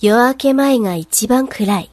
夜明け前が一番暗い。